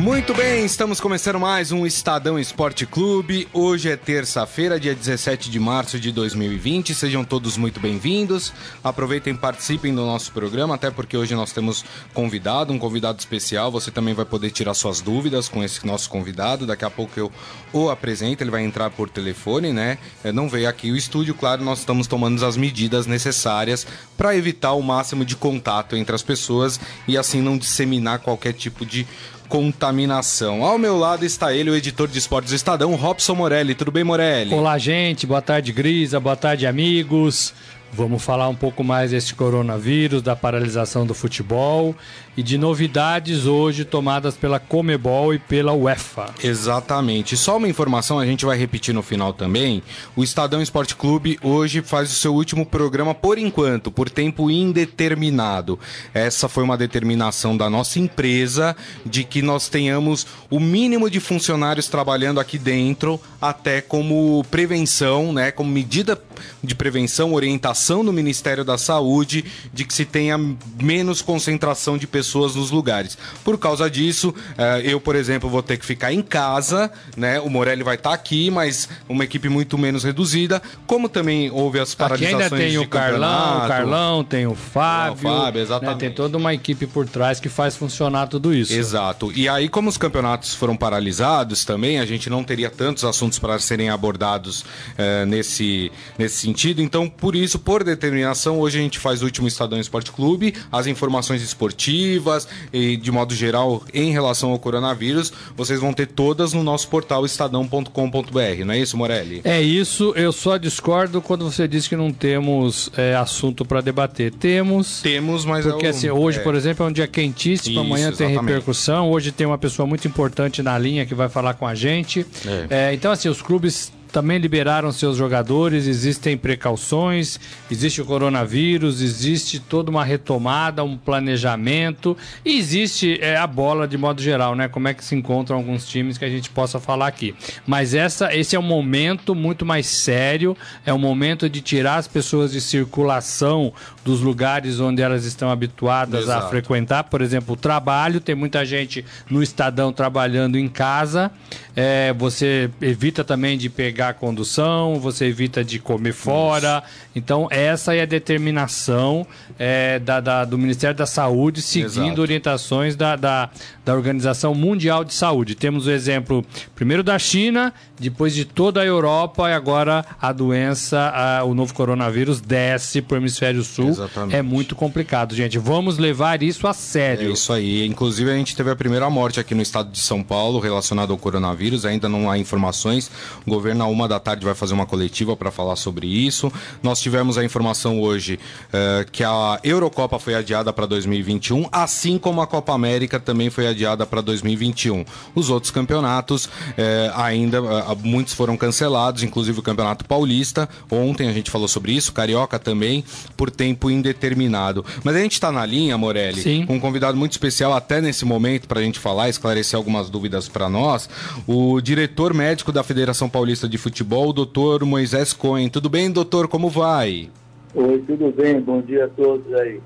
Muito bem, estamos começando mais um Estadão Esporte Clube. Hoje é terça-feira, dia 17 de março de 2020. Sejam todos muito bem-vindos. Aproveitem participem do nosso programa, até porque hoje nós temos convidado, um convidado especial. Você também vai poder tirar suas dúvidas com esse nosso convidado. Daqui a pouco eu o apresento, ele vai entrar por telefone, né? Não veio aqui o estúdio, claro, nós estamos tomando as medidas necessárias para evitar o máximo de contato entre as pessoas e assim não disseminar qualquer tipo de contaminação. Ao meu lado está ele, o editor de esportes do Estadão, Robson Morelli. Tudo bem, Morelli? Olá, gente. Boa tarde, Grisa. Boa tarde, amigos. Vamos falar um pouco mais deste coronavírus, da paralisação do futebol e de novidades hoje tomadas pela Comebol e pela UEFA. Exatamente. Só uma informação, a gente vai repetir no final também. O Estadão Esporte Clube hoje faz o seu último programa por enquanto, por tempo indeterminado. Essa foi uma determinação da nossa empresa de que nós tenhamos o mínimo de funcionários trabalhando aqui dentro, até como prevenção, né, como medida de prevenção, orientação do Ministério da Saúde de que se tenha menos concentração de pessoas nos lugares. Por causa disso, eh, eu, por exemplo, vou ter que ficar em casa, né? O Morelli vai estar aqui, mas uma equipe muito menos reduzida, como também houve as paralisações Aqui ainda tem de o Carlão, o. Carlão, tem o Fábio, o Fábio, né? exatamente. tem toda uma equipe por trás que faz funcionar tudo isso. Exato. E aí, como os campeonatos foram paralisados também, a gente não teria tantos assuntos para serem abordados eh, nesse, nesse sentido. Então, por isso, por determinação, hoje a gente faz o último Estadão Esporte Clube, as informações esportivas e, de modo geral, em relação ao coronavírus, vocês vão ter todas no nosso portal estadão.com.br, não é isso, Morelli? É isso, eu só discordo quando você diz que não temos é, assunto para debater. Temos. Temos, mas Porque é o- assim, hoje, é. por exemplo, é um dia quentíssimo, Isso, amanhã tem exatamente. repercussão, hoje tem uma pessoa muito importante na linha que vai falar com a gente. É. É, então, assim, os clubes também liberaram seus jogadores, existem precauções, existe o coronavírus, existe toda uma retomada, um planejamento, e existe é, a bola de modo geral, né? Como é que se encontram alguns times que a gente possa falar aqui. Mas essa, esse é um momento muito mais sério, é um momento de tirar as pessoas de circulação dos lugares onde elas estão habituadas a Exato. frequentar, por exemplo, o trabalho, tem muita gente no Estadão trabalhando em casa, é, você evita também de pegar a condução, você evita de comer fora, então essa é a determinação é, da- da- do Ministério da Saúde, seguindo Exato. orientações da, da, da Organização Mundial de Saúde. Temos o exemplo primeiro da China, depois de toda a Europa e agora a doença, a- o novo coronavírus desce para o hemisfério sul. Exatamente. É muito complicado, gente. Vamos levar isso a É sério. isso aí. Inclusive, a gente teve a primeira morte aqui no estado de São Paulo relacionada ao coronavírus. Ainda não há informações. O governo, a uma da tarde, vai fazer uma coletiva para falar sobre isso. Nós tivemos a informação hoje eh, que a Eurocopa foi adiada para 2021, assim como a Copa América também foi adiada para 2021. Os outros campeonatos eh, ainda, ah, muitos foram cancelados, inclusive o Campeonato Paulista. Ontem a gente falou sobre isso, Carioca também, por tempo indeterminado. Mas a gente está na linha, Morelli, Sim. com um convidado muito especial até nesse momento para a gente falar, esclarecer algumas dúvidas para nós. O diretor médico da Federação Paulista de Futebol, o doutor Moisés Cohen. Tudo bem, doutor? Como vai? Oi, tudo bem? Bom dia a todos aí.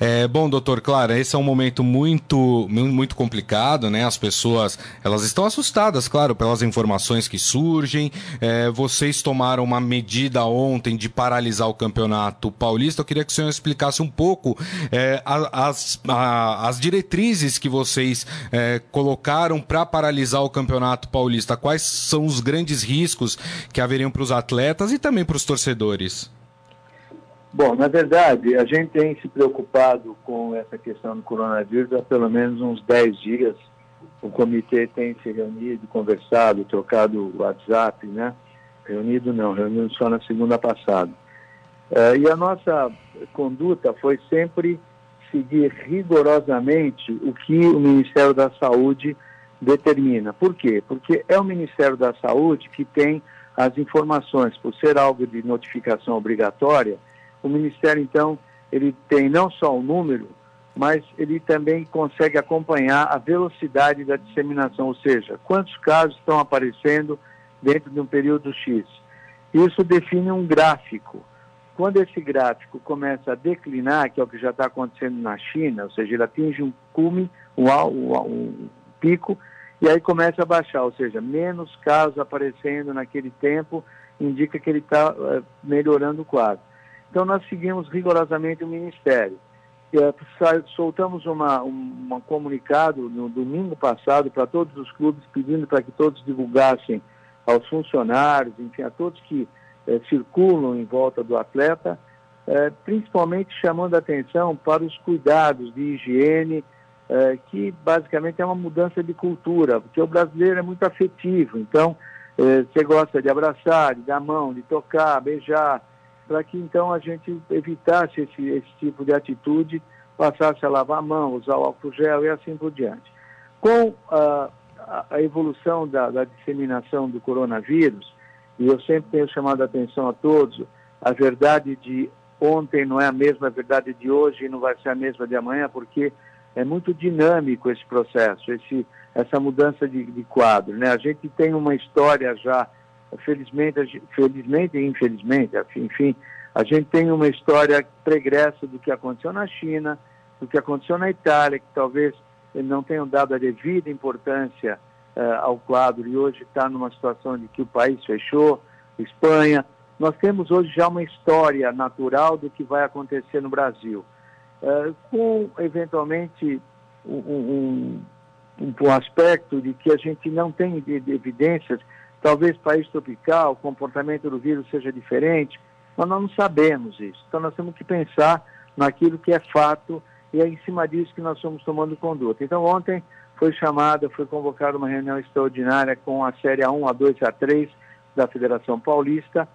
É, bom, doutor, claro, esse é um momento muito, mu- muito complicado, né? As pessoas, elas estão assustadas, claro, pelas informações que surgem. É, vocês tomaram uma medida ontem de paralisar o campeonato paulista. Eu queria que o senhor explicasse um pouco é, as, a- as diretrizes que vocês é, colocaram para paralisar o campeonato paulista. Quais são os grandes riscos que haveriam para os atletas e também para os torcedores? Bom, na verdade, a gente tem se preocupado com essa questão do coronavírus há pelo menos uns 10 dias. O comitê tem se reunido, conversado, trocado WhatsApp, né? Reunido não, reunido só na segunda passada. Uh, e a nossa conduta foi sempre seguir rigorosamente o que o Ministério da Saúde determina. Por quê? Porque é o Ministério da Saúde que tem as informações, por ser algo de notificação obrigatória, o Ministério, então, ele tem não só o número, mas ele também consegue acompanhar a velocidade da disseminação, ou seja, quantos casos estão aparecendo dentro de um período X. Isso define um gráfico. Quando esse gráfico começa a declinar, que é o que já está acontecendo na China, ou seja, ele atinge um cume, um, um, um pico, e aí começa a baixar, ou seja, menos casos aparecendo naquele tempo, indica que ele está eh, melhorando o quadro. Então nós seguimos rigorosamente o Ministério. Soltamos uma, um, comunicado no domingo passado para todos os clubes, pedindo para que todos divulgassem aos funcionários, enfim, a todos que uh, circulam em volta do atleta, principalmente chamando atenção para os cuidados de higiene, é, que basicamente é uma mudança de cultura, porque o brasileiro é muito afetivo, então você gosta de abraçar, de dar mão, de tocar, beijar, para que então a gente evitasse esse, esse tipo de atitude, passasse a lavar a mão, usar o álcool gel e assim por diante. Com a, a evolução da, da disseminação do coronavírus, e eu sempre tenho chamado a atenção a todos, a verdade de ontem não é a mesma verdade de hoje e não vai ser a mesma de amanhã, porque é muito dinâmico esse processo, esse, essa mudança de, de quadro. Né? A gente tem uma história já, felizmente, felizmente e infelizmente, enfim, a gente tem uma história pregressa do que aconteceu na China, do que aconteceu na Itália, que talvez não tenham dado a devida importância uh, ao quadro e hoje está numa situação de que o país fechou, Espanha. Nós temos hoje já uma história natural do que vai acontecer no Brasil. Eh, com eventualmente um, um, um, aspecto de que a gente não tem evidências, talvez país tropical, o comportamento do vírus seja diferente, mas nós não sabemos isso. Então nós temos que pensar naquilo que é fato e é em cima disso que nós estamos tomando conduta. Então ontem foi chamada, foi convocada uma reunião extraordinária com a série A1, A2 e A3 da Federação Paulista,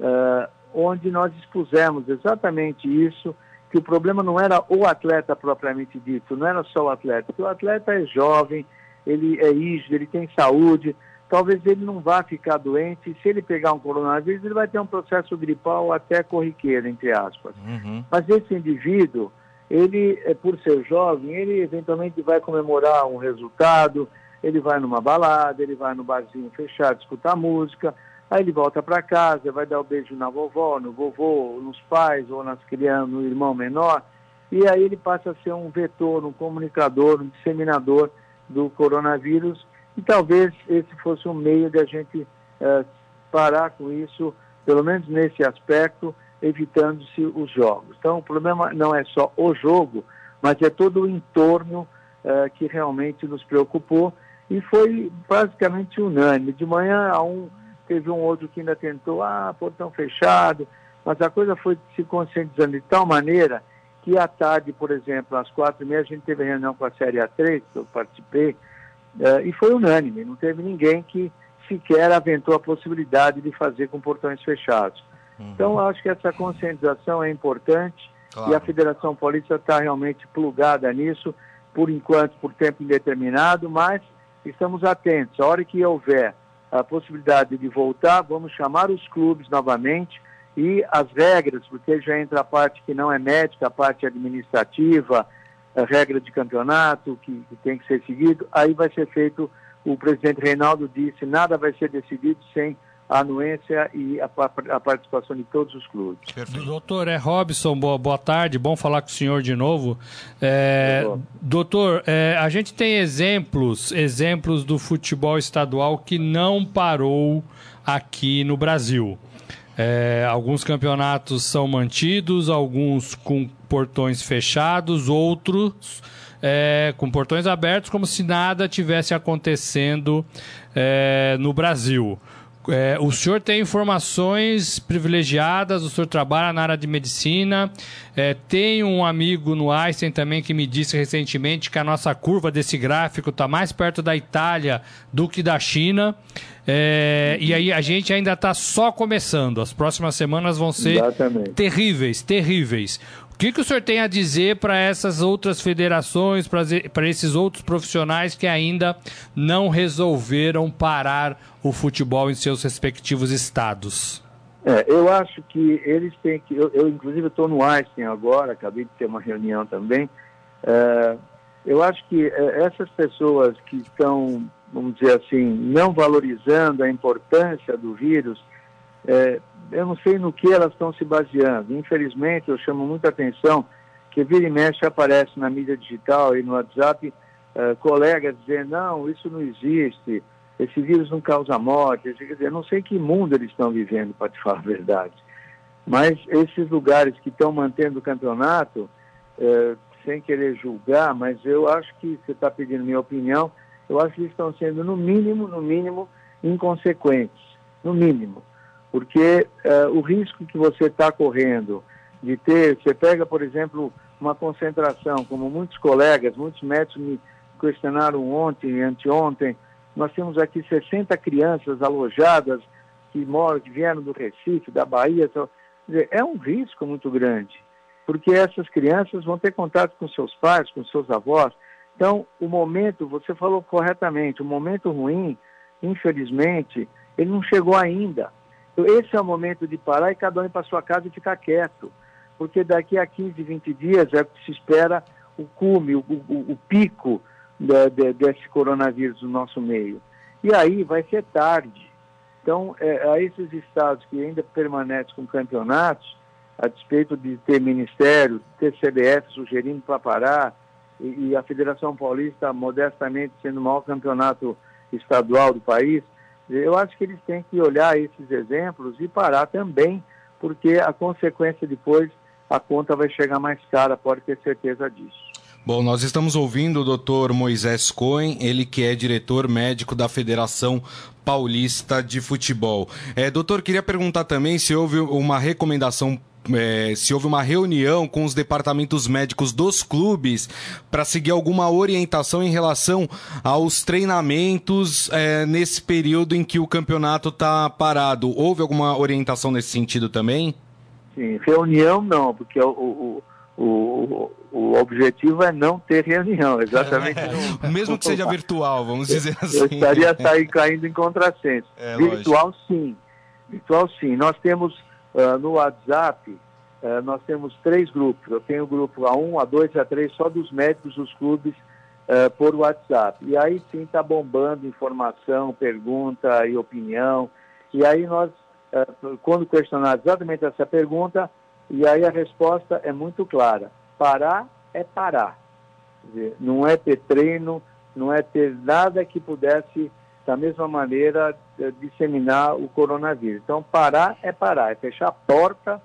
uh, onde nós expusemos exatamente isso, que o problema não era o atleta propriamente dito, não era só o atleta, porque o atleta é jovem, ele é rígido, ele tem saúde, talvez ele não vá ficar doente, e se ele pegar um coronavírus, ele vai ter um processo gripal até corriqueiro, entre aspas. Uhum. Mas esse indivíduo, ele, é, por ser jovem, ele eventualmente vai comemorar um resultado, ele vai numa balada, ele vai no barzinho fechado escutar música, Aí ele volta para casa, vai dar o um beijo na vovó, no vovô, nos pais ou nas crianças, no irmão menor, e aí ele passa a ser um vetor, um comunicador, um disseminador do coronavírus, e talvez esse fosse um meio de a gente é, parar com isso, pelo menos nesse aspecto, evitando-se os jogos. Então o problema não é só o jogo, mas é todo o entorno é, que realmente nos preocupou e foi basicamente unânime. De manhã a um teve um outro que ainda tentou, ah, portão fechado, mas a coisa foi se conscientizando de tal maneira que à tarde, por exemplo, às quatro e meia, a gente teve reunião com a Série A3, que eu participei, e foi unânime, não teve ninguém que sequer aventou a possibilidade de fazer com portões fechados. Uhum. Então, acho que essa conscientização é importante claro. e a Federação Paulista está realmente plugada nisso, por enquanto, por tempo indeterminado, mas estamos atentos. A hora que houver a possibilidade de voltar, vamos chamar os clubes novamente e as regras, porque já entra a parte que não é médica, a parte administrativa, regra de campeonato que, que tem que ser seguido, aí vai ser feito, o presidente Reinaldo disse, nada vai ser decidido sem a anuência e a, a, participação de todos os clubes. Perfeito. Doutor, é Robson, boa, boa tarde, bom falar com o senhor de novo. É, doutor, é, a gente tem exemplos, exemplos do futebol estadual que não parou aqui no Brasil. É, alguns campeonatos são mantidos, alguns com portões fechados, outros é, com portões abertos, como se nada tivesse acontecendo é, no Brasil. É, o senhor tem informações privilegiadas, o senhor trabalha na área de medicina. É, tem um amigo no Einstein também que me disse recentemente que a nossa curva desse gráfico está mais perto da Itália do que da China. É, e aí a gente ainda está só começando. As próximas semanas vão ser Exatamente. terríveis, terríveis. O que, que o senhor tem a dizer para essas outras federações, para esses outros profissionais que ainda não resolveram parar o futebol em seus respectivos estados? É, eu acho que eles têm que. Eu, eu inclusive, estou no Einstein agora, acabei de ter uma reunião também. É, eu acho que é, essas pessoas que estão, vamos dizer assim, não valorizando a importância do vírus, é, eu não sei no que elas estão se baseando. Infelizmente, eu chamo muita atenção que vira e mexe aparece na mídia digital e no WhatsApp uh, colegas dizendo, não, isso não existe, esse vírus não causa morte. Quer dizer, eu não sei que mundo eles estão vivendo, para te falar a verdade. Mas esses lugares que estão mantendo o campeonato, uh, sem querer julgar, mas eu acho que, você está pedindo minha opinião, eu acho que eles estão sendo, no mínimo, no mínimo, inconsequentes. No mínimo porque uh, o risco que você está correndo de ter, você pega, por exemplo, uma concentração, como muitos colegas, muitos médicos me questionaram ontem anteontem, nós temos aqui 60 crianças alojadas que moram, que vieram do Recife, da Bahia, então, é um risco muito grande, porque essas crianças vão ter contato com seus pais, com seus avós. Então, o momento, você falou corretamente, o momento ruim, infelizmente, ele não chegou ainda. Esse é o momento de parar e cada um ir para sua casa e ficar quieto, porque daqui a 15, 20 dias é que se espera o cume, o, o, o pico de, desse coronavírus no nosso meio. E aí vai ser tarde. Então, é, a esses estados que ainda permanecem com campeonatos, a despeito de ter ministério, ter CBF sugerindo para parar, e, e a Federação Paulista modestamente sendo o maior campeonato estadual do país, eu acho que eles têm que olhar esses exemplos e parar também, porque a consequência depois, a conta vai chegar mais cara, pode ter certeza disso. Bom, nós estamos ouvindo o doutor Moisés Cohen, ele que é diretor médico da Federação Paulista de Futebol. É, doutor, queria perguntar também se houve uma recomendação é, se houve uma reunião com os departamentos médicos dos clubes para seguir alguma orientação em relação aos treinamentos é, nesse período em que o campeonato está parado. Houve alguma orientação nesse sentido também? Sim, reunião não, porque o, o, o, o objetivo é não ter reunião, exatamente. É, mesmo que seja virtual, vamos dizer assim. Eu estaria sair caindo em contrassenso. É, virtual, lógico. sim. Virtual, sim. Nós temos Uh, no WhatsApp, uh, nós temos três grupos. Eu tenho o grupo A1, A2 e A3, só dos médicos dos clubes uh, por WhatsApp. E aí sim está bombando informação, pergunta e opinião. E aí nós, quando questionar exatamente essa pergunta, e aí a resposta é muito clara. Parar é parar. Dizer, não é ter treino, não é ter nada que pudesse da mesma maneira eh, disseminar o coronavírus. Então, parar é parar, é fechar a porta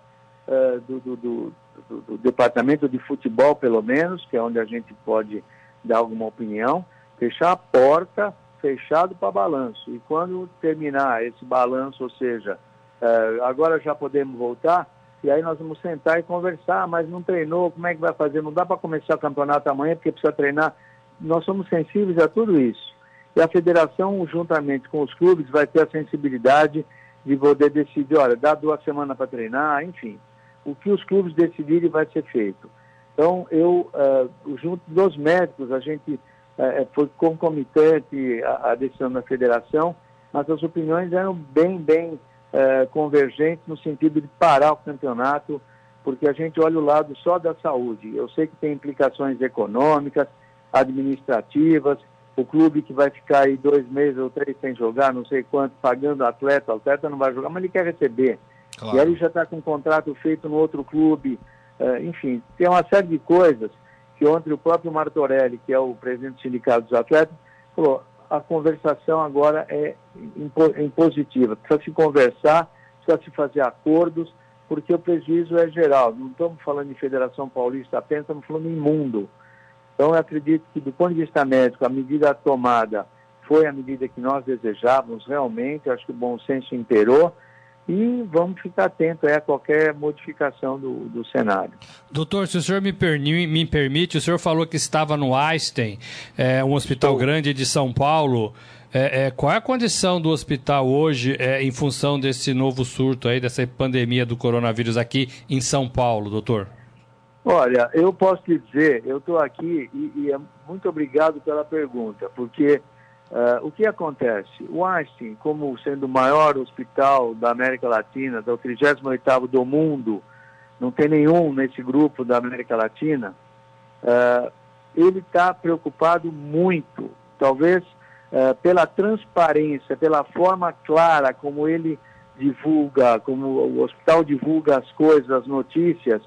uh, do, do, do, do, departamento de futebol, pelo menos, que é onde a gente pode dar alguma opinião, fechar a porta fechado para balanço. E quando terminar esse balanço, ou seja, uh, agora já podemos voltar, e aí nós vamos sentar e conversar, mas não treinou, como é que vai fazer? Não dá para começar o campeonato amanhã porque precisa treinar. Nós somos sensíveis a tudo isso e a federação, juntamente com os clubes, vai ter a sensibilidade de poder decidir, olha, dá duas semanas para treinar, enfim. O que os clubes decidirem vai ser feito. Então, eu, uh, junto dos médicos, a gente uh, foi concomitante à, decisão da federação, mas as opiniões eram bem, bem uh, convergentes no sentido de parar o campeonato, porque a gente olha o lado só da saúde. Eu sei que tem implicações econômicas, administrativas, o clube que vai ficar aí dois meses ou três sem jogar, não sei quanto, pagando atleta, o atleta não vai jogar, mas ele quer receber. Claro. E aí ele já está com um contrato feito no outro clube. Uh, enfim, tem uma série de coisas que ontem o próprio Martorelli, que é o presidente do Sindicato dos Atletas, falou, a conversação agora é impositiva. Precisa se conversar, precisa se fazer acordos, porque o prejuízo é geral. Não estamos falando em Federação Paulista apenas, estamos falando em mundo. Então, eu acredito que, do ponto de vista médico, a medida tomada foi a medida que nós desejávamos realmente, acho que o bom senso imperou e vamos ficar atento a qualquer modificação do, do cenário. Doutor, se o senhor me, me, permite, o senhor falou que estava no Einstein, é, um hospital Estou. grande de São Paulo. É, é, qual é a condição do hospital hoje é, em função desse novo surto aí, dessa pandemia do coronavírus aqui em São Paulo, doutor? Olha, eu posso te dizer, eu estou aqui e, e, é muito obrigado pela pergunta, porque Uh, o que acontece? O Einstein, como sendo o maior hospital da América Latina, da 38º do mundo, não tem nenhum nesse grupo da América Latina, uh, ele está preocupado muito, talvez uh, pela transparência, pela forma clara como ele divulga, como o hospital divulga as coisas, as notícias,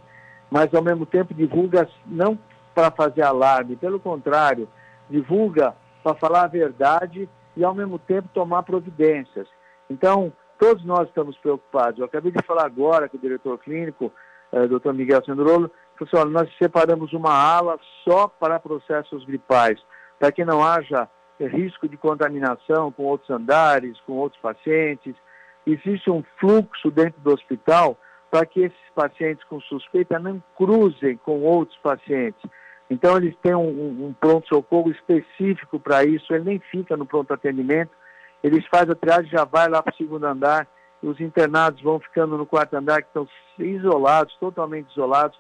mas ao mesmo tempo divulga não para fazer alarme, pelo contrário, divulga para falar a verdade e, ao mesmo tempo, tomar providências. Então, todos nós estamos preocupados. Eu acabei de falar agora com o diretor clínico, eh, Dr. Miguel Sandrolo, falou assim, nós separamos uma ala só para processos gripais, para que não haja risco de contaminação com outros andares, com outros pacientes. Existe um fluxo dentro do hospital para que esses pacientes com suspeita não cruzem com outros pacientes. Então, eles têm um, um pronto-socorro específico para isso, ele nem fica no pronto-atendimento, eles fazem a triagem já vai lá para o segundo andar, os internados vão ficando no quarto andar, que estão isolados, totalmente isolados.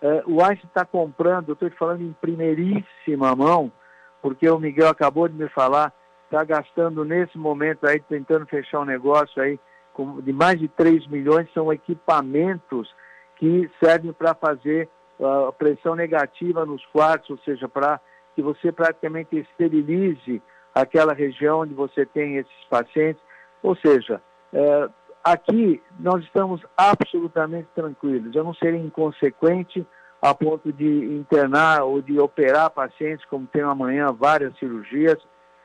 É, o Einstein está comprando, eu estou te falando em primeiríssima mão, porque o Miguel acabou de me falar, está gastando nesse momento aí, tentando fechar um negócio aí com, de mais de 3 milhões, são equipamentos que servem para fazer a pressão negativa nos quartos, ou seja, para que você praticamente esterilize aquela região onde você tem esses pacientes. Ou seja, é, aqui nós estamos absolutamente tranquilos. Eu não serei inconsequente a ponto de internar ou de operar pacientes, como tem amanhã várias cirurgias.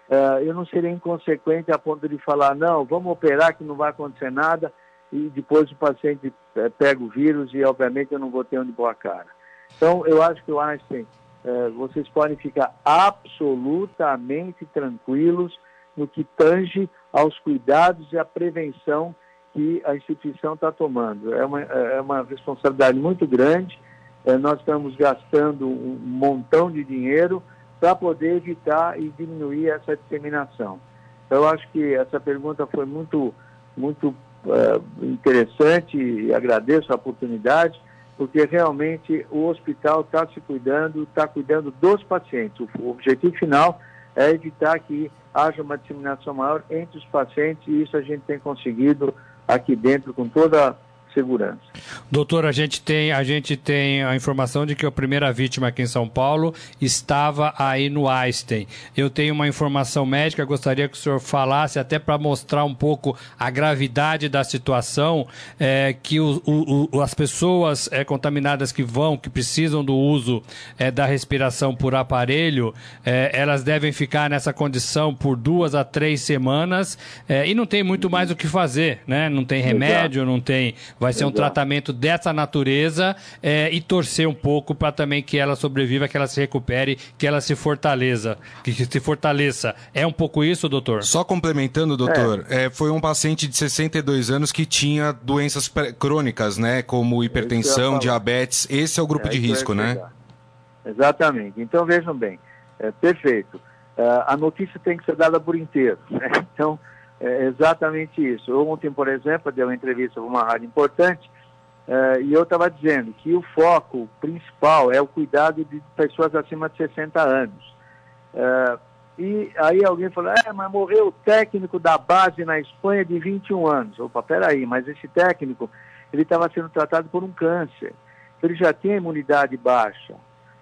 É, eu não serei inconsequente a ponto de falar, não, vamos operar que não vai acontecer nada e depois o paciente é, pega o vírus e, obviamente, eu não vou ter onde pôr a cara. Então, eu acho que o Einstein, eh, vocês podem ficar absolutamente tranquilos no que tange aos cuidados e à prevenção que a instituição está tomando. É uma, é uma responsabilidade muito grande. Eh, nós estamos gastando um montão de dinheiro para poder evitar e diminuir essa disseminação. Então, eu acho que essa pergunta foi muito, muito uh, interessante e agradeço a oportunidade porque realmente o hospital está se cuidando, está cuidando dos pacientes. O objetivo final é evitar que haja uma disseminação maior entre os pacientes e isso a gente tem conseguido aqui dentro com toda segurança. Doutor, a gente tem a gente tem a informação de que a primeira vítima aqui em São Paulo estava aí no Einstein. Eu tenho uma informação médica, gostaria que o senhor falasse até para mostrar um pouco a gravidade da situação, é, que o, o, as pessoas é, contaminadas que vão, que precisam do uso é, da respiração por aparelho, é, elas devem ficar nessa condição por duas a três semanas é, e não tem muito mais o que fazer, né? Não tem remédio, não tem Vai ser um tratamento dessa natureza é, e torcer um pouco para também que ela sobreviva, que ela se recupere, que ela se fortaleça. Que se fortaleça. É um pouco isso, doutor? Só complementando, doutor, é. É, foi um paciente de 62 anos que tinha doenças crônicas, né? Como hipertensão, diabetes. Esse é o grupo é, de risco, né? Exatamente. Então vejam bem, é, perfeito. Uh, a notícia tem que ser dada por inteiro. Né? Então, é exatamente isso. Ontem, por exemplo, deu uma entrevista para uma rádio importante uh, e eu estava dizendo que o foco principal é o cuidado de pessoas acima de 60 anos. Uh, e aí alguém falou, é, mas morreu o técnico da base na Espanha de 21 anos. Opa, peraí, mas esse técnico, ele estava sendo tratado por um câncer. Ele já tinha imunidade baixa.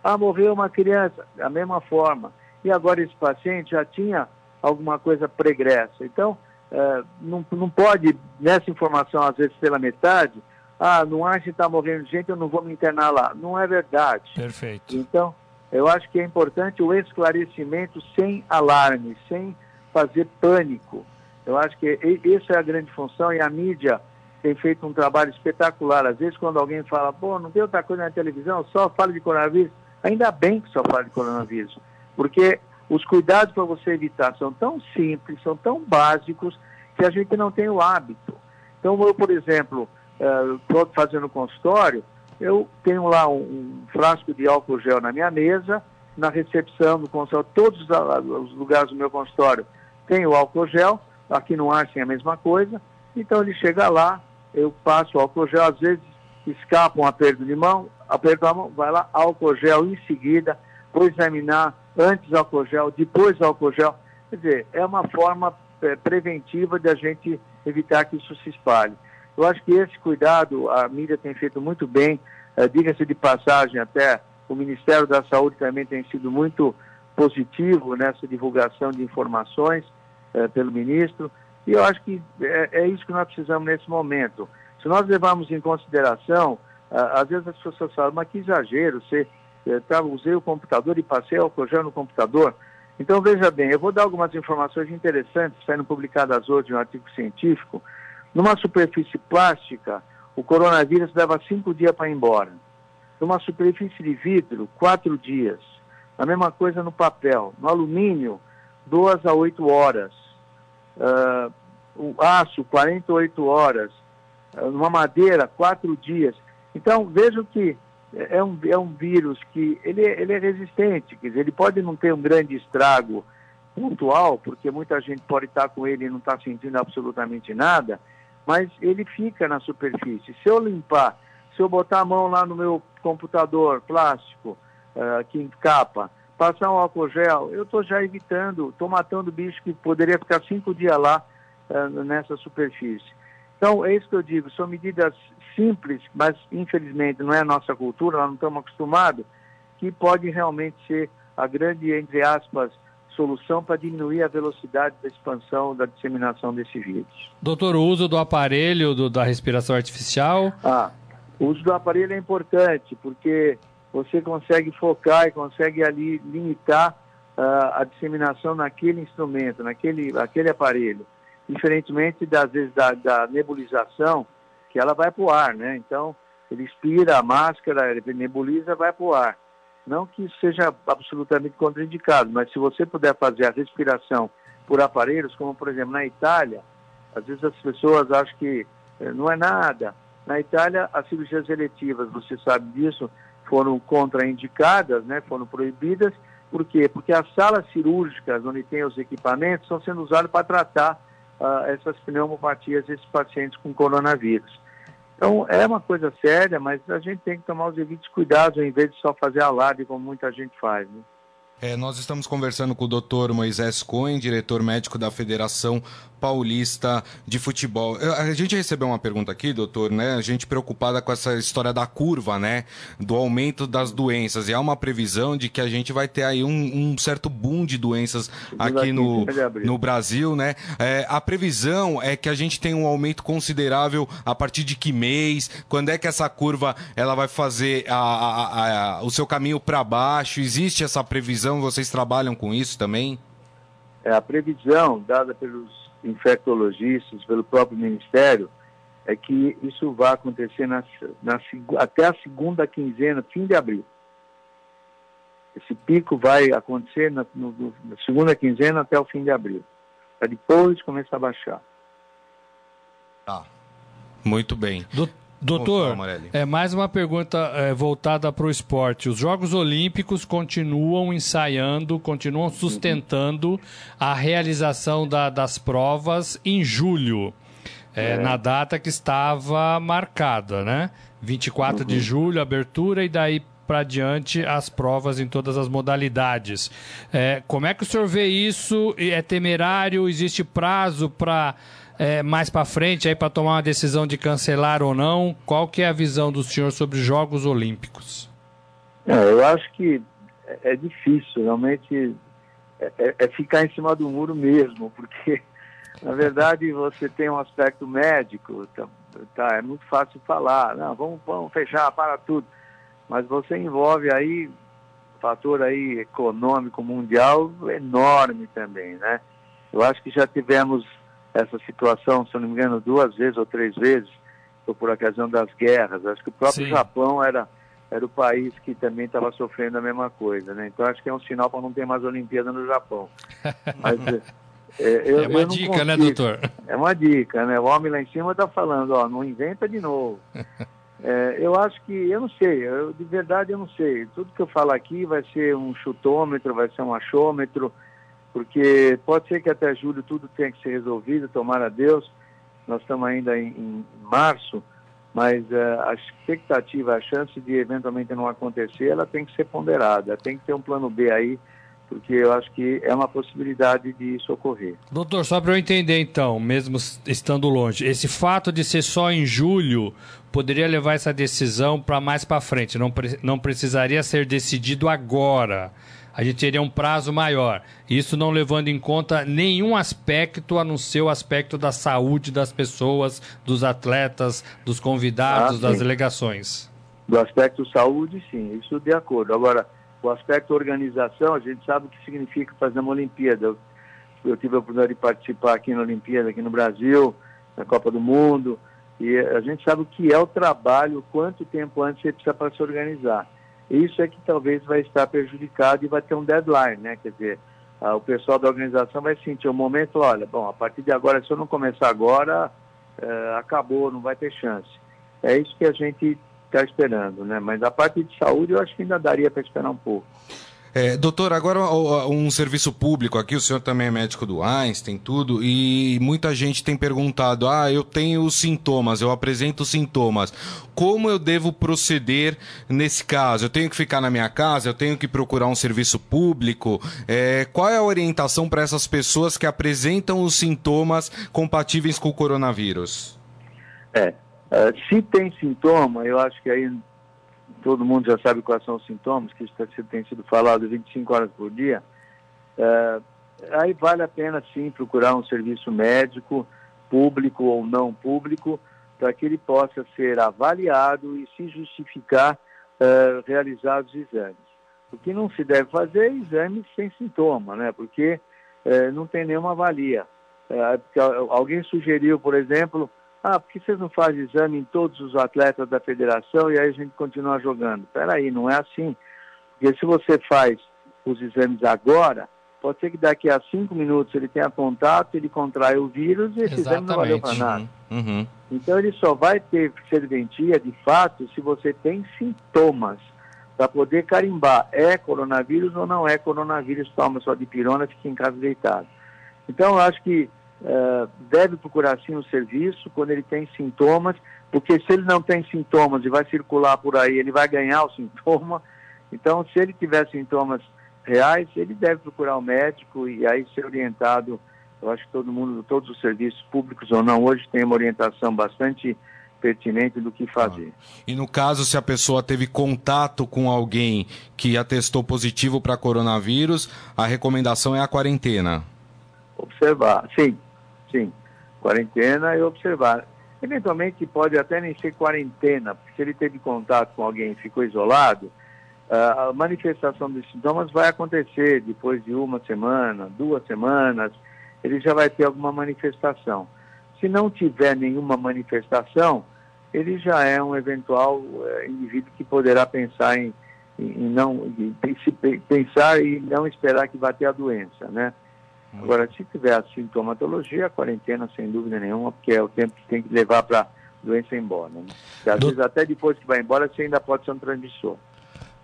Ah, morreu uma criança, da mesma forma. E agora esse paciente já tinha alguma coisa pregressa. Então, é, não, não pode, nessa informação, às vezes pela metade, ah, não acha que está morrendo gente, eu não vou me internar lá. Não é verdade. Perfeito. Então, eu acho que é importante o esclarecimento sem alarme, sem fazer pânico. Eu acho que essa é a grande função e a mídia tem feito um trabalho espetacular. Às vezes, quando alguém fala, pô, não tem outra coisa na televisão, só fala de coronavírus, ainda bem que só fala de coronavírus, porque os cuidados para você evitar são tão simples, são tão básicos, que a gente não tem o hábito. Então, eu, por exemplo, estou uh, fazendo consultório, eu tenho lá um, um, frasco de álcool gel na minha mesa, na recepção do consultório, todos os lugares do meu consultório tem o álcool gel, aqui no Arsen é a mesma coisa, então ele chega lá, eu passo o álcool gel, às vezes escapa um aperto de mão, aperto a mão, vai lá, álcool gel em seguida, vou examinar antes álcool gel, depois álcool gel. Quer dizer, é uma forma é, preventiva de a gente evitar que isso se espalhe. Eu acho que esse cuidado a mídia tem feito muito bem, é, diga-se de passagem até o Ministério da Saúde também tem sido muito positivo nessa divulgação de informações é, pelo ministro, e eu acho que é, é, isso que nós precisamos nesse momento. Se nós levarmos em consideração, às vezes as pessoas falam, mas que exagero, você tá, usei o computador e passei álcool gel no computador. Então, veja bem, eu vou dar algumas informações interessantes, saindo publicadas hoje em um artigo científico. Numa superfície plástica, o coronavírus leva cinco dias para ir embora. Numa superfície de vidro, quatro dias. A mesma coisa no papel. No alumínio, duas a oito horas. Uh, o aço, 48 horas. Uh, numa madeira, quatro dias. Então, vejam que é, é um, é um vírus que ele, ele é resistente, quer dizer, ele pode não ter um grande estrago pontual, porque muita gente pode estar com ele e não está sentindo absolutamente nada, mas ele fica na superfície. Se eu limpar, se eu botar a mão lá no meu computador plástico, uh, que encapa, passar um álcool gel, eu estou já evitando, estou matando bicho que poderia ficar cinco dias lá uh, nessa superfície. Então, é isso que eu digo, são medidas simples, mas infelizmente não é a nossa cultura, nós não estamos acostumados, que pode realmente ser a grande, entre aspas, solução para diminuir a velocidade da expansão, da disseminação desse vírus. Doutor, o uso do aparelho do, da respiração artificial? Ah, o uso do aparelho é importante, porque você consegue focar e consegue ali limitar uh, a disseminação naquele instrumento, naquele, naquele aparelho diferentemente das vezes da, da nebulização, que ela vai para o ar, né? Então, ele expira a máscara, ele nebuliza, vai para o ar. Não que isso seja absolutamente contraindicado, mas se você puder fazer a respiração por aparelhos, como por exemplo na Itália, às vezes as pessoas acham que eh, não é nada. Na Itália, as cirurgias eletivas, você sabe disso, foram contraindicadas, né? foram proibidas. Por quê? Porque as salas cirúrgicas, onde tem os equipamentos, estão sendo usadas para tratar uh, essas pneumopatias esses pacientes com coronavírus. Então, é uma coisa séria, mas a gente tem que tomar os devidos cuidados, ao invés de só fazer alarde, como muita gente faz. Né? É, nós estamos conversando com o Dr. Moisés Cohen, diretor médico da Federação Paulista de Futebol. A gente recebeu uma pergunta aqui, doutor, né? A gente preocupada com essa história da curva, né? Do aumento das doenças. E há uma previsão de que a gente vai ter aí um, um certo boom de doenças aqui no, no Brasil, né? É, a previsão é que a gente tem um aumento considerável a partir de que mês? Quando é que essa curva ela vai fazer a, a, a, o seu caminho para baixo? Existe essa previsão? Previsão, vocês trabalham com isso também? É, a previsão dada pelos infectologistas, pelo próprio Ministério, é que isso vai acontecer na, na, até a segunda quinzena, fim de abril. Esse pico vai acontecer na, no, na segunda quinzena até o fim de abril. Para depois começar a baixar. Tá. Muito bem. Do, Doutor, é mais uma pergunta é, voltada para o esporte. Os Jogos Olímpicos continuam ensaiando, continuam sustentando a realização da, das provas em julho, é, é. na data que estava marcada, né? 24 uhum. de julho, abertura, e daí para diante as provas em todas as modalidades. É, como é que o senhor vê isso? É temerário? Existe prazo para é, mais para frente aí para tomar uma decisão de cancelar ou não? Qual que é a visão do senhor sobre Jogos Olímpicos? É, eu acho que é, é difícil, realmente é, é, é, ficar em cima do muro mesmo, porque na verdade você tem um aspecto médico, tá, tá, é muito fácil falar, não, vamos, vamos fechar, para tudo, mas você envolve aí fator aí econômico mundial enorme também, né? Eu acho que já tivemos essa situação, se não me engano, duas vezes ou três vezes, foi por ocasião das guerras. Acho que o próprio Sim. Japão era era o país que também estava sofrendo a mesma coisa, né? Então acho que é um sinal para não ter mais Olimpíada no Japão. Mas, é, eu, é uma dica, né, consigo. né, doutor? É uma dica, né? O homem lá em cima está falando, ó, não inventa de novo. É, eu acho que, eu não sei, eu, de verdade eu não sei. Tudo que eu falo aqui vai ser um chutômetro, vai ser um achômetro, porque pode ser que até julho tudo tenha que ser resolvido, tomara a Deus. Nós estamos ainda em, em março, mas uh, a expectativa, a chance de eventualmente não acontecer, ela tem que ser ponderada, tem que ter um plano B aí porque eu acho que é uma possibilidade de isso ocorrer. Doutor, só para eu entender então, mesmo estando longe, esse fato de ser só em julho poderia levar essa decisão para mais para frente, não, não precisaria ser decidido agora. A gente teria um prazo maior. Isso não levando em conta nenhum aspecto a não ser o aspecto da saúde das pessoas, dos atletas, dos convidados, ah, das delegações. Do aspecto saúde, sim, isso de acordo. Agora, o aspecto organização, a gente sabe o que significa fazer uma Olimpíada. Eu, eu tive a oportunidade de participar aqui na Olimpíada, aqui no Brasil, na Copa do Mundo, e a gente sabe o que é o trabalho, quanto tempo antes você precisa para se organizar. Isso é que talvez vai estar prejudicado e vai ter um deadline, né? Quer dizer, o pessoal da organização vai sentir um momento, olha, bom, a partir de agora, se eu não começar agora, é, acabou, não vai ter chance. É isso que a gente está esperando, né? Mas a parte de saúde eu acho que ainda daria para esperar um pouco. É, doutor, agora um serviço público aqui, o senhor também é médico do Einstein, tudo, e muita gente tem perguntado: ah, eu tenho sintomas, eu apresento sintomas. Como eu devo proceder nesse caso? Eu tenho que ficar na minha casa? Eu tenho que procurar um serviço público? É, qual é a orientação para essas pessoas que apresentam os sintomas compatíveis com o coronavírus? É, Uh, se tem sintoma, eu acho que aí todo mundo já sabe quais são os sintomas, que isso tem sido falado 25 horas por dia. Uh, aí vale a pena sim procurar um serviço médico, público ou não público, para que ele possa ser avaliado e se justificar uh, realizar os exames. O que não se deve fazer é exames sem sintoma, né? Porque uh, não tem nenhuma valia. Uh, alguém sugeriu, por exemplo, ah, por que vocês não fazem exame em todos os atletas da federação e aí a gente continua jogando? Espera aí, não é assim. Porque se você faz os exames agora, pode ser que daqui a cinco minutos ele tenha contato, ele contrai o vírus e esse Exatamente. exame não valeu para nada. Uhum. Então ele só vai ter serventia, de fato, se você tem sintomas para poder carimbar é coronavírus ou não é coronavírus, toma só de pirona, fica em casa deitado. Então eu acho que uh, deve procurar sim o serviço quando ele tem sintomas, porque se ele não tem sintomas e vai circular por aí, ele vai ganhar o sintoma. Então, se ele tiver sintomas reais, ele deve procurar o médico e aí ser orientado. Eu acho que todo mundo, todos os serviços públicos ou não, hoje tem uma orientação bastante pertinente do que fazer. E no caso, se a pessoa teve contato com alguém que atestou positivo para coronavírus, a recomendação é a quarentena. Observar, sim, Sim, quarentena e observar. Eventualmente pode até nem ser quarentena, porque se ele teve contato com alguém e ficou isolado, a manifestação dos sintomas vai acontecer depois de uma semana, duas semanas, ele já vai ter alguma manifestação. Se não tiver nenhuma manifestação, ele já é um eventual é, indivíduo que poderá pensar em, em não em, pensar e não esperar que vá ter a doença, né? Agora, se tiver a sintomatologia, a quarentena, sem dúvida nenhuma, porque é o tempo que tem que levar para a doença ir embora. Né? E, às Do... vezes, até depois que vai embora, você ainda pode ser um transmissor.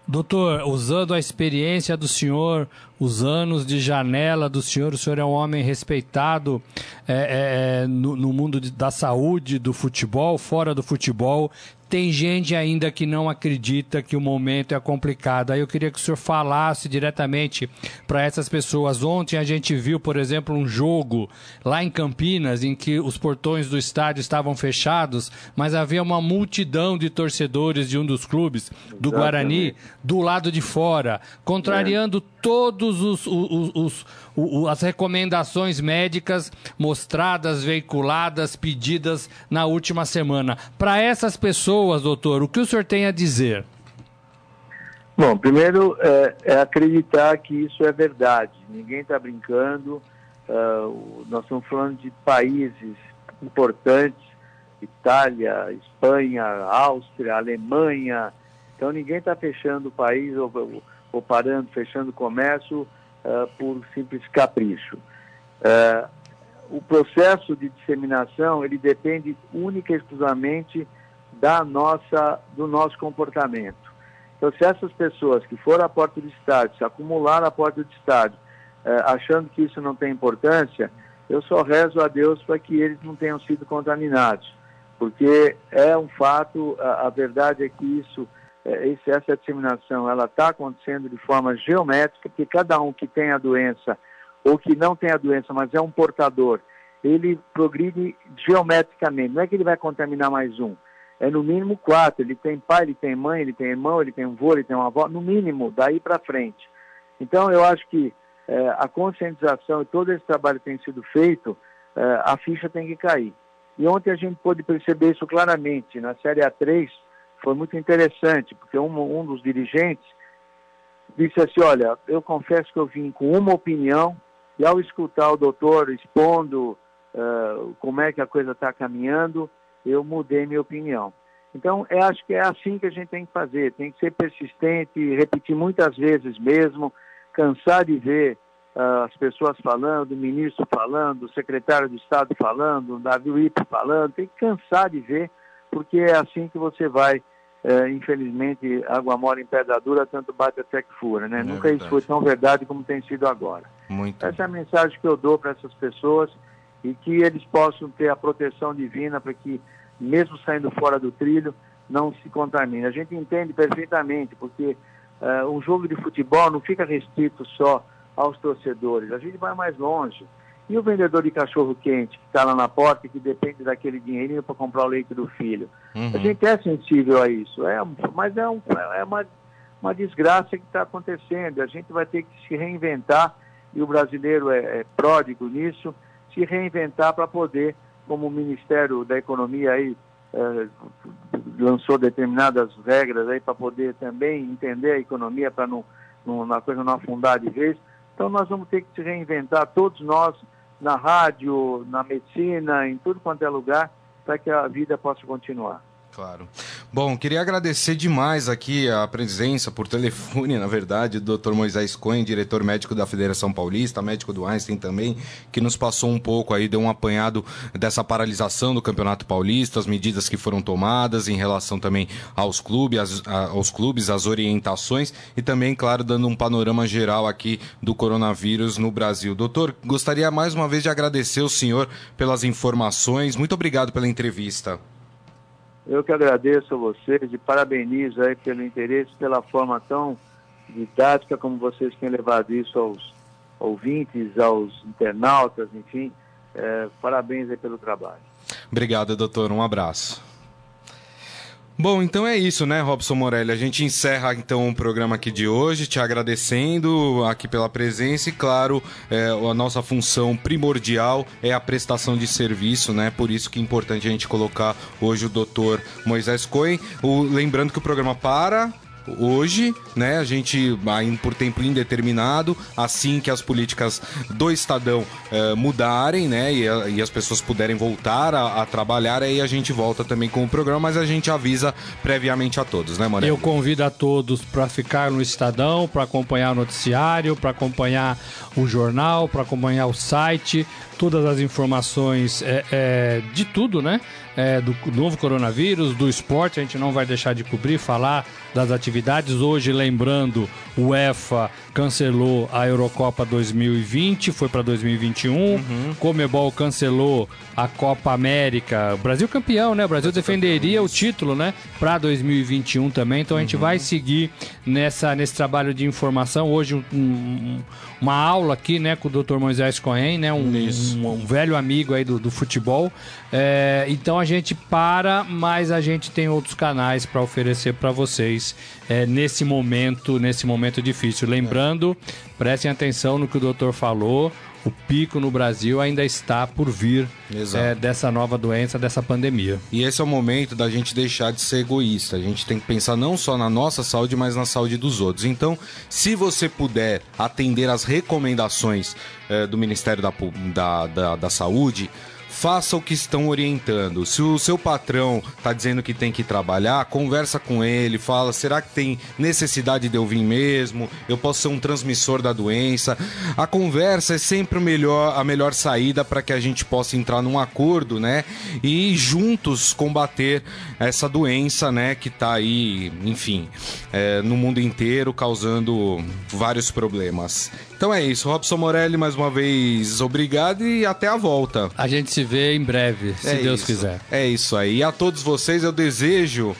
Doutor, usando a experiência do senhor, os anos de janela do senhor, o senhor é um homem respeitado é, é, no, no, mundo de, da saúde, do futebol, fora do futebol, tem gente ainda que não acredita que o momento é complicado. Aí eu queria que o senhor falasse diretamente para essas pessoas. Ontem a gente viu, por exemplo, um jogo lá em Campinas em que os portões do estádio estavam fechados, mas havia uma multidão de torcedores de um dos clubes, do Exatamente. Guarani, do lado de fora, contrariando é. Os, os, os, os, as recomendações médicas mostradas, veiculadas, pedidas na última semana. Para essas pessoas pessoas, doutor, o que o senhor tem a dizer? Bom, primeiro é, é acreditar que isso é verdade. Ninguém está brincando. Uh, nós estamos falando de países importantes: Itália, Espanha, Áustria, Alemanha, Então ninguém está fechando o país ou, ou, parando, fechando o comércio uh, por simples capricho. Uh, o processo de disseminação ele depende única e exclusivamente da nossa, do nosso comportamento. Então, se essas pessoas que foram à porta do estádio, se acumularam à porta do estádio, eh, achando que isso não tem importância, eu só rezo a Deus para que eles não tenham sido contaminados, porque é um fato, a, a verdade é que isso, é, esse, essa disseminação, ela está acontecendo de forma geométrica, porque cada um que tem a doença ou que não tem a doença, mas é um portador, ele progride geometricamente, não é que ele vai contaminar mais um, é no mínimo quatro, ele tem pai, ele tem mãe, ele tem irmão, ele tem um ele tem uma avó, no mínimo, daí para frente. Então, eu acho que é, a conscientização e todo esse trabalho que tem sido feito, é, a ficha tem que cair. E ontem a gente pôde perceber isso claramente. Na Série A3 foi muito interessante, porque um, um dos dirigentes disse assim, olha, eu confesso que eu vim com uma opinião e ao escutar o doutor expondo uh, como é que a coisa está caminhando, eu mudei minha opinião. Então, eu acho que é assim que a gente tem que fazer, tem que ser persistente, repetir muitas vezes mesmo, cansar de ver uh, as pessoas falando, o ministro falando, o secretário de Estado falando, o Davi Wipp falando, tem que cansar de ver, porque é assim que você vai, uh, infelizmente, água mora em pedra dura, tanto bate até que fura, né? É Nunca verdade. isso foi tão verdade como tem sido agora. Muito Essa é a mensagem que eu dou para essas pessoas e que eles possam ter a proteção divina para que, mesmo saindo fora do trilho, não se contamine. A gente entende perfeitamente, porque Uh, um jogo de futebol não fica restrito só aos torcedores, a gente vai mais longe. E o vendedor de cachorro quente que está lá na porta e que depende daquele dinheirinho para comprar o leite do filho. Uhum. A gente é sensível a isso, é, mas é, um, é uma, uma desgraça que está acontecendo. A gente vai ter que se reinventar, e o brasileiro é, é pródigo nisso, se reinventar para poder, como o Ministério da Economia aí é, lançou determinadas regras aí para poder também entender a economia para não, não, na coisa não afundar de vez. Então nós vamos ter que se reinventar, todos nós, na rádio, na medicina, em tudo quanto é lugar, para que a vida possa continuar. Claro. Bom, queria agradecer demais aqui a presença por telefone, na verdade, do Dr. Moisés Cohen, diretor médico da Federação Paulista, médico do Einstein também, que nos passou um pouco aí, deu um apanhado dessa paralisação do Campeonato Paulista, as medidas que foram tomadas em relação também aos clubes, as, aos clubes, as orientações e também, claro, dando um panorama geral aqui do coronavírus no Brasil. Doutor, gostaria mais uma vez de agradecer o senhor pelas informações. Muito obrigado pela entrevista. Eu que agradeço a vocês e parabenizo aí pelo interesse, pela forma tão didática como vocês têm levado isso aos ouvintes, aos internautas, enfim. É, parabéns aí pelo trabalho. Obrigado, doutor. Um abraço. Bom, então é isso, né, Robson Morelli? A gente encerra então o programa aqui de hoje, te agradecendo aqui pela presença e, claro, é, a nossa função primordial é a prestação de serviço, né? Por isso que é importante a gente colocar hoje o doutor Moisés Cohen. O, lembrando que o programa para hoje, né? A gente ainda por tempo indeterminado, assim que as políticas do Estadão eh, mudarem, né? E, e, as pessoas puderem voltar a, a, trabalhar, aí a gente volta também com o programa, mas a gente avisa previamente a todos, né, Mané? Eu convido a todos para ficar no Estadão, para acompanhar o noticiário, para acompanhar o jornal, para acompanhar o site, todas as informações é, é, de tudo, né? É, do novo coronavírus, do esporte, a gente não vai deixar de cobrir, falar das atividades. Hoje, lembrando, o UEFA cancelou a Eurocopa 2020, foi para 2021. Uhum. Comebol cancelou a Copa América. O Brasil campeão, né? O Brasil defenderia o título, né? Para 2021 também. Então a gente uhum. vai seguir nessa, nesse trabalho de informação. Hoje, um, um, uma aula aqui, né, com o Dr. Moisés Cohen, né? Um, um, um velho amigo aí do, do futebol. É, então a gente para, mas a gente tem outros canais para oferecer para vocês é, nesse momento, nesse momento difícil. Lembrando, prestem atenção no que o doutor falou. O pico no Brasil ainda está por vir é, dessa nova doença, dessa pandemia. E esse é o momento da gente deixar de ser egoísta. A gente tem que pensar não só na nossa saúde, mas na saúde dos outros. Então, se você puder atender às recomendações é, do Ministério da, da, da, da Saúde, faça o que estão orientando. Se o seu patrão está dizendo que tem que trabalhar, conversa com ele, fala: será que tem necessidade de eu vir mesmo? Eu posso ser um transmissor da doença. A conversa é sempre melhor, a melhor saída para que a gente possa entrar num acordo, né? E juntos combater essa doença, né? Que está aí, enfim, é, no mundo inteiro causando vários problemas. Então é isso, Robson Morelli, mais uma vez, obrigado e até a volta. A gente se vê em breve, se É Deus isso. quiser. É isso aí. E a todos vocês eu desejo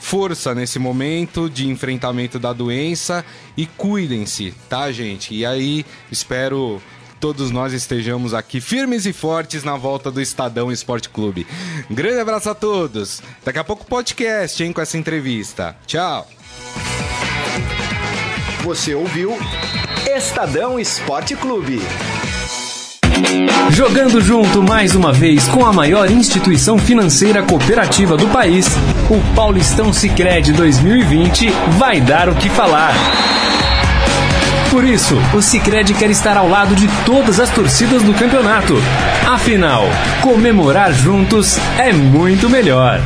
força nesse momento de enfrentamento da doença e cuidem-se, tá, gente? E aí, espero todos nós estejamos aqui firmes e fortes na volta do Estadão Esporte Clube. Um grande abraço a todos. Daqui a pouco podcast, hein, com essa entrevista. Tchau. Você ouviu Estadão Esporte Clube. Jogando junto mais uma vez com a maior instituição financeira cooperativa do país, o Paulistão Sicredi 2020 vai dar o que falar. Por isso, o Sicredi quer estar ao lado de todas as torcidas do campeonato. Afinal, comemorar juntos é muito melhor.